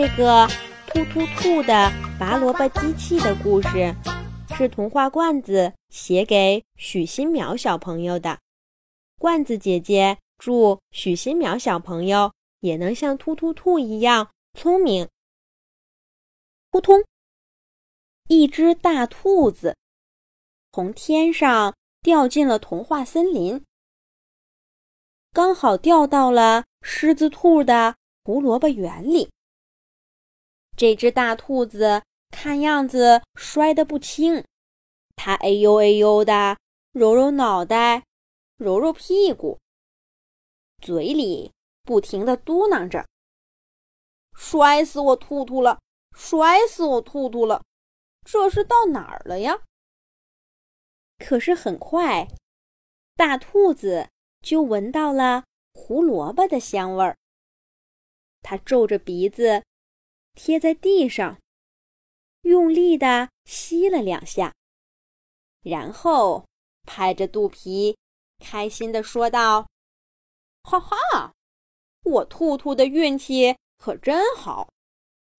这个突突兔的拔萝卜机器的故事，是童话罐子写给许新苗小朋友的。罐子姐姐祝许新苗小朋友也能像突突兔一样聪明。扑通！一只大兔子从天上掉进了童话森林，刚好掉到了狮子兔的胡萝卜园里。这只大兔子看样子摔得不轻，它哎呦哎呦的揉揉脑袋，揉揉屁股，嘴里不停地嘟囔着：“摔死我兔兔了！摔死我兔兔了！这是到哪儿了呀？”可是很快，大兔子就闻到了胡萝卜的香味儿，它皱着鼻子。贴在地上，用力地吸了两下，然后拍着肚皮，开心地说道：“哈哈，我兔兔的运气可真好！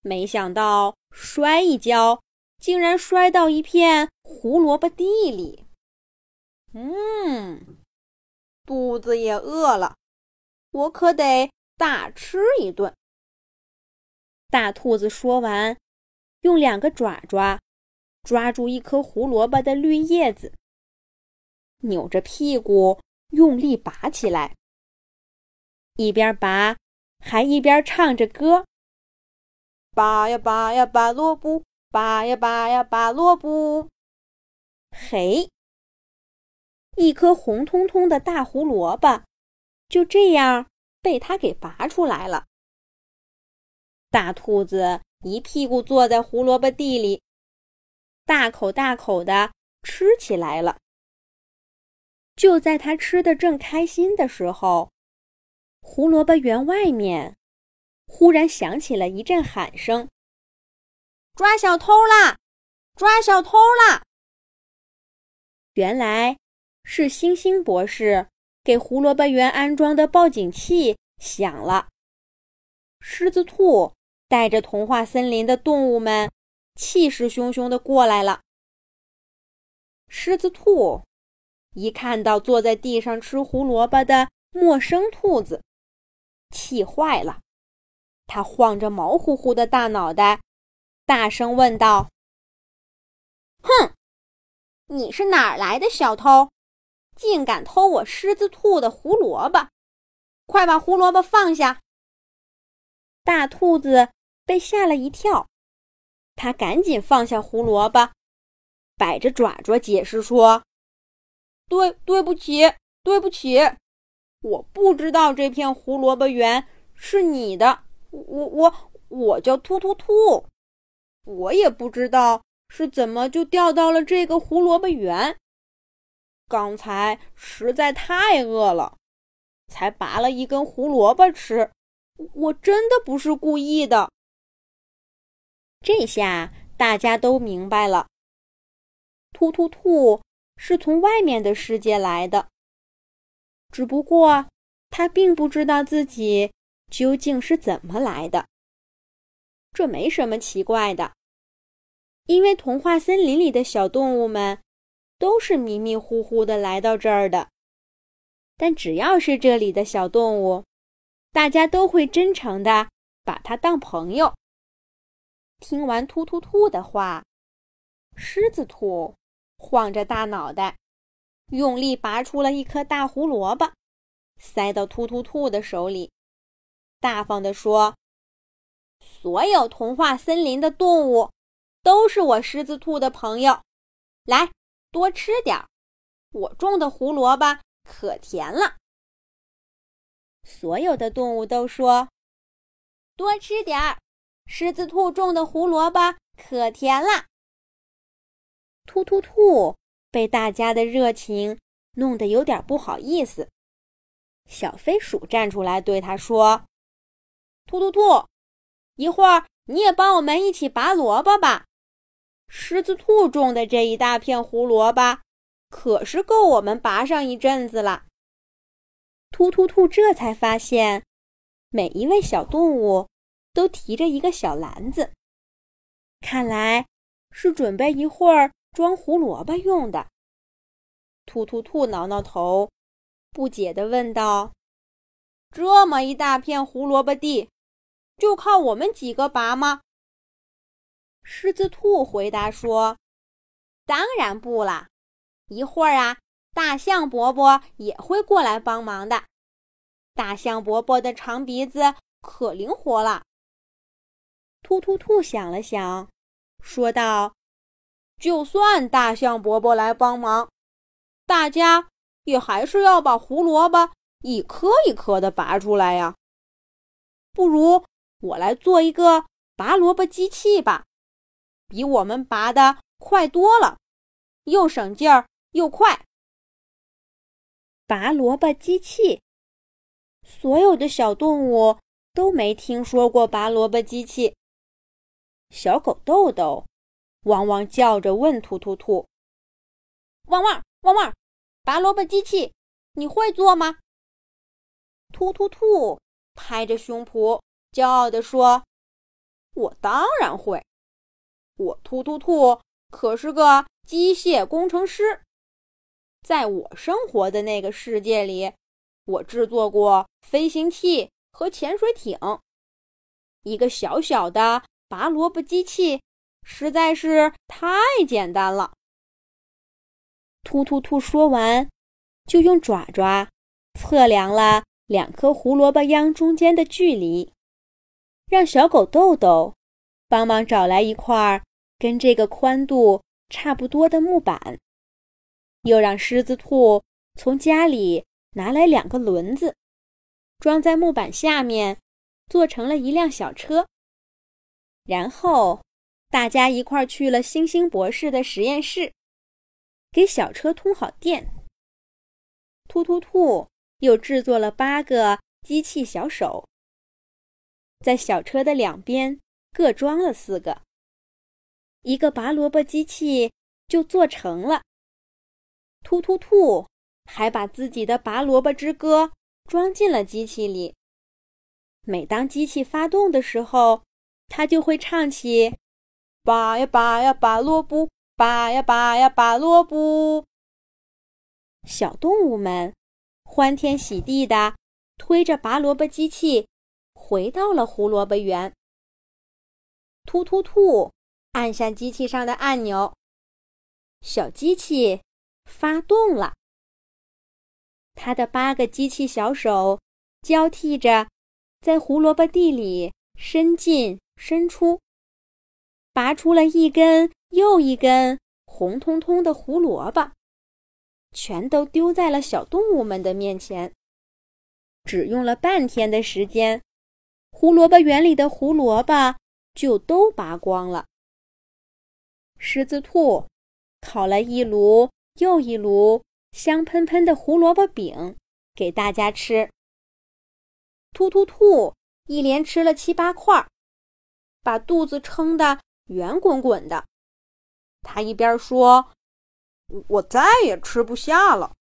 没想到摔一跤，竟然摔到一片胡萝卜地里。嗯，肚子也饿了，我可得大吃一顿。”大兔子说完，用两个爪爪抓住一颗胡萝卜的绿叶子，扭着屁股用力拔起来，一边拔还一边唱着歌：“拔呀拔呀拔萝卜，拔呀拔呀拔萝卜。”嘿，一颗红彤彤的大胡萝卜就这样被他给拔出来了。大兔子一屁股坐在胡萝卜地里，大口大口的吃起来了。就在它吃的正开心的时候，胡萝卜园外面忽然响起了一阵喊声：“抓小偷啦！抓小偷啦！”原来是星星博士给胡萝卜园安装的报警器响了，狮子兔。带着童话森林的动物们，气势汹汹的过来了。狮子兔一看到坐在地上吃胡萝卜的陌生兔子，气坏了。他晃着毛乎乎的大脑袋，大声问道：“哼，你是哪儿来的小偷？竟敢偷我狮子兔的胡萝卜！快把胡萝卜放下！”大兔子。被吓了一跳，他赶紧放下胡萝卜，摆着爪爪解释说：“对，对不起，对不起，我不知道这片胡萝卜园是你的，我我我叫突突兔，我也不知道是怎么就掉到了这个胡萝卜园。刚才实在太饿了，才拔了一根胡萝卜吃，我真的不是故意的。”这下大家都明白了，突突兔是从外面的世界来的。只不过他并不知道自己究竟是怎么来的。这没什么奇怪的，因为童话森林里的小动物们都是迷迷糊糊的来到这儿的。但只要是这里的小动物，大家都会真诚的把它当朋友。听完突突兔的话，狮子兔晃着大脑袋，用力拔出了一颗大胡萝卜，塞到突突兔的手里，大方地说：“所有童话森林的动物都是我狮子兔的朋友，来多吃点儿，我种的胡萝卜可甜了。”所有的动物都说：“多吃点儿。”狮子兔种的胡萝卜可甜了。突突兔被大家的热情弄得有点不好意思。小飞鼠站出来对他说：“突突兔，一会儿你也帮我们一起拔萝卜吧。狮子兔种的这一大片胡萝卜，可是够我们拔上一阵子了。”突突兔这才发现，每一位小动物。都提着一个小篮子，看来是准备一会儿装胡萝卜用的。兔兔兔挠挠头，不解地问道：“这么一大片胡萝卜地，就靠我们几个拔吗？”狮子兔回答说：“当然不啦，一会儿啊，大象伯伯也会过来帮忙的。大象伯伯的长鼻子可灵活了。”突突兔想了想，说道：“就算大象伯伯来帮忙，大家也还是要把胡萝卜一颗一颗的拔出来呀。不如我来做一个拔萝卜机器吧，比我们拔的快多了，又省劲儿又快。”拔萝卜机器，所有的小动物都没听说过拔萝卜机器。小狗豆豆汪汪叫着问突突兔：“汪汪汪汪，拔萝卜机器，你会做吗？”突突兔拍着胸脯，骄傲地说：“我当然会，我突突兔可是个机械工程师。在我生活的那个世界里，我制作过飞行器和潜水艇，一个小小的。”拔萝卜机器实在是太简单了。突突兔说完，就用爪爪测量了两颗胡萝卜秧中间的距离，让小狗豆豆帮忙找来一块跟这个宽度差不多的木板，又让狮子兔从家里拿来两个轮子，装在木板下面，做成了一辆小车。然后，大家一块去了星星博士的实验室，给小车通好电。突突兔又制作了八个机器小手，在小车的两边各装了四个，一个拔萝卜机器就做成了。突突兔还把自己的拔萝卜之歌装进了机器里，每当机器发动的时候。他就会唱起：“拔呀拔呀拔萝卜，拔呀拔呀拔萝卜。”小动物们欢天喜地的推着拔萝卜机器回到了胡萝卜园。突突兔按下机器上的按钮，小机器发动了。它的八个机器小手交替着在胡萝卜地里伸进。伸出，拔出了一根又一根红彤彤的胡萝卜，全都丢在了小动物们的面前。只用了半天的时间，胡萝卜园里的胡萝卜就都拔光了。狮子兔烤了一炉又一炉香喷喷的胡萝卜饼给大家吃。突突兔一连吃了七八块。把肚子撑得圆滚滚的，他一边说：“我再也吃不下了。”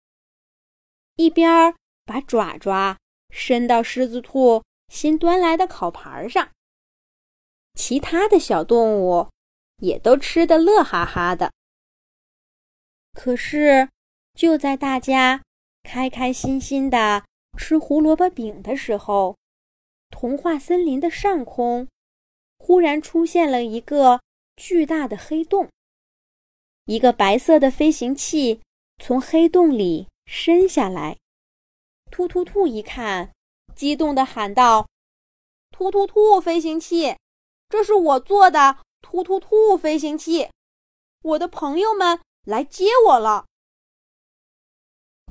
一边把爪爪伸到狮子兔新端来的烤盘上。其他的小动物也都吃得乐哈哈的。可是，就在大家开开心心的吃胡萝卜饼的时候，童话森林的上空。忽然出现了一个巨大的黑洞，一个白色的飞行器从黑洞里伸下来。突突兔一看，激动地喊道：“突突兔飞行器，这是我做的突突兔飞行器，我的朋友们来接我了。”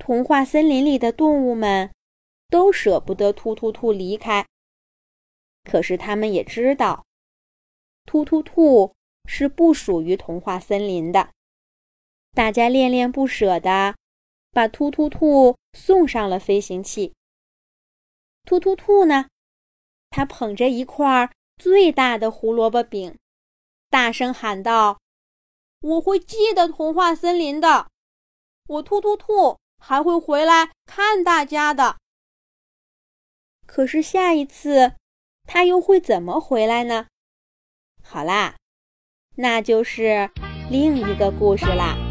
童话森林里的动物们都舍不得突突兔离开，可是他们也知道。突突兔是不属于童话森林的，大家恋恋不舍地把突突兔送上了飞行器。突突兔呢，他捧着一块最大的胡萝卜饼，大声喊道：“我会记得童话森林的，我突突兔还会回来看大家的。”可是下一次，他又会怎么回来呢？好啦，那就是另一个故事啦。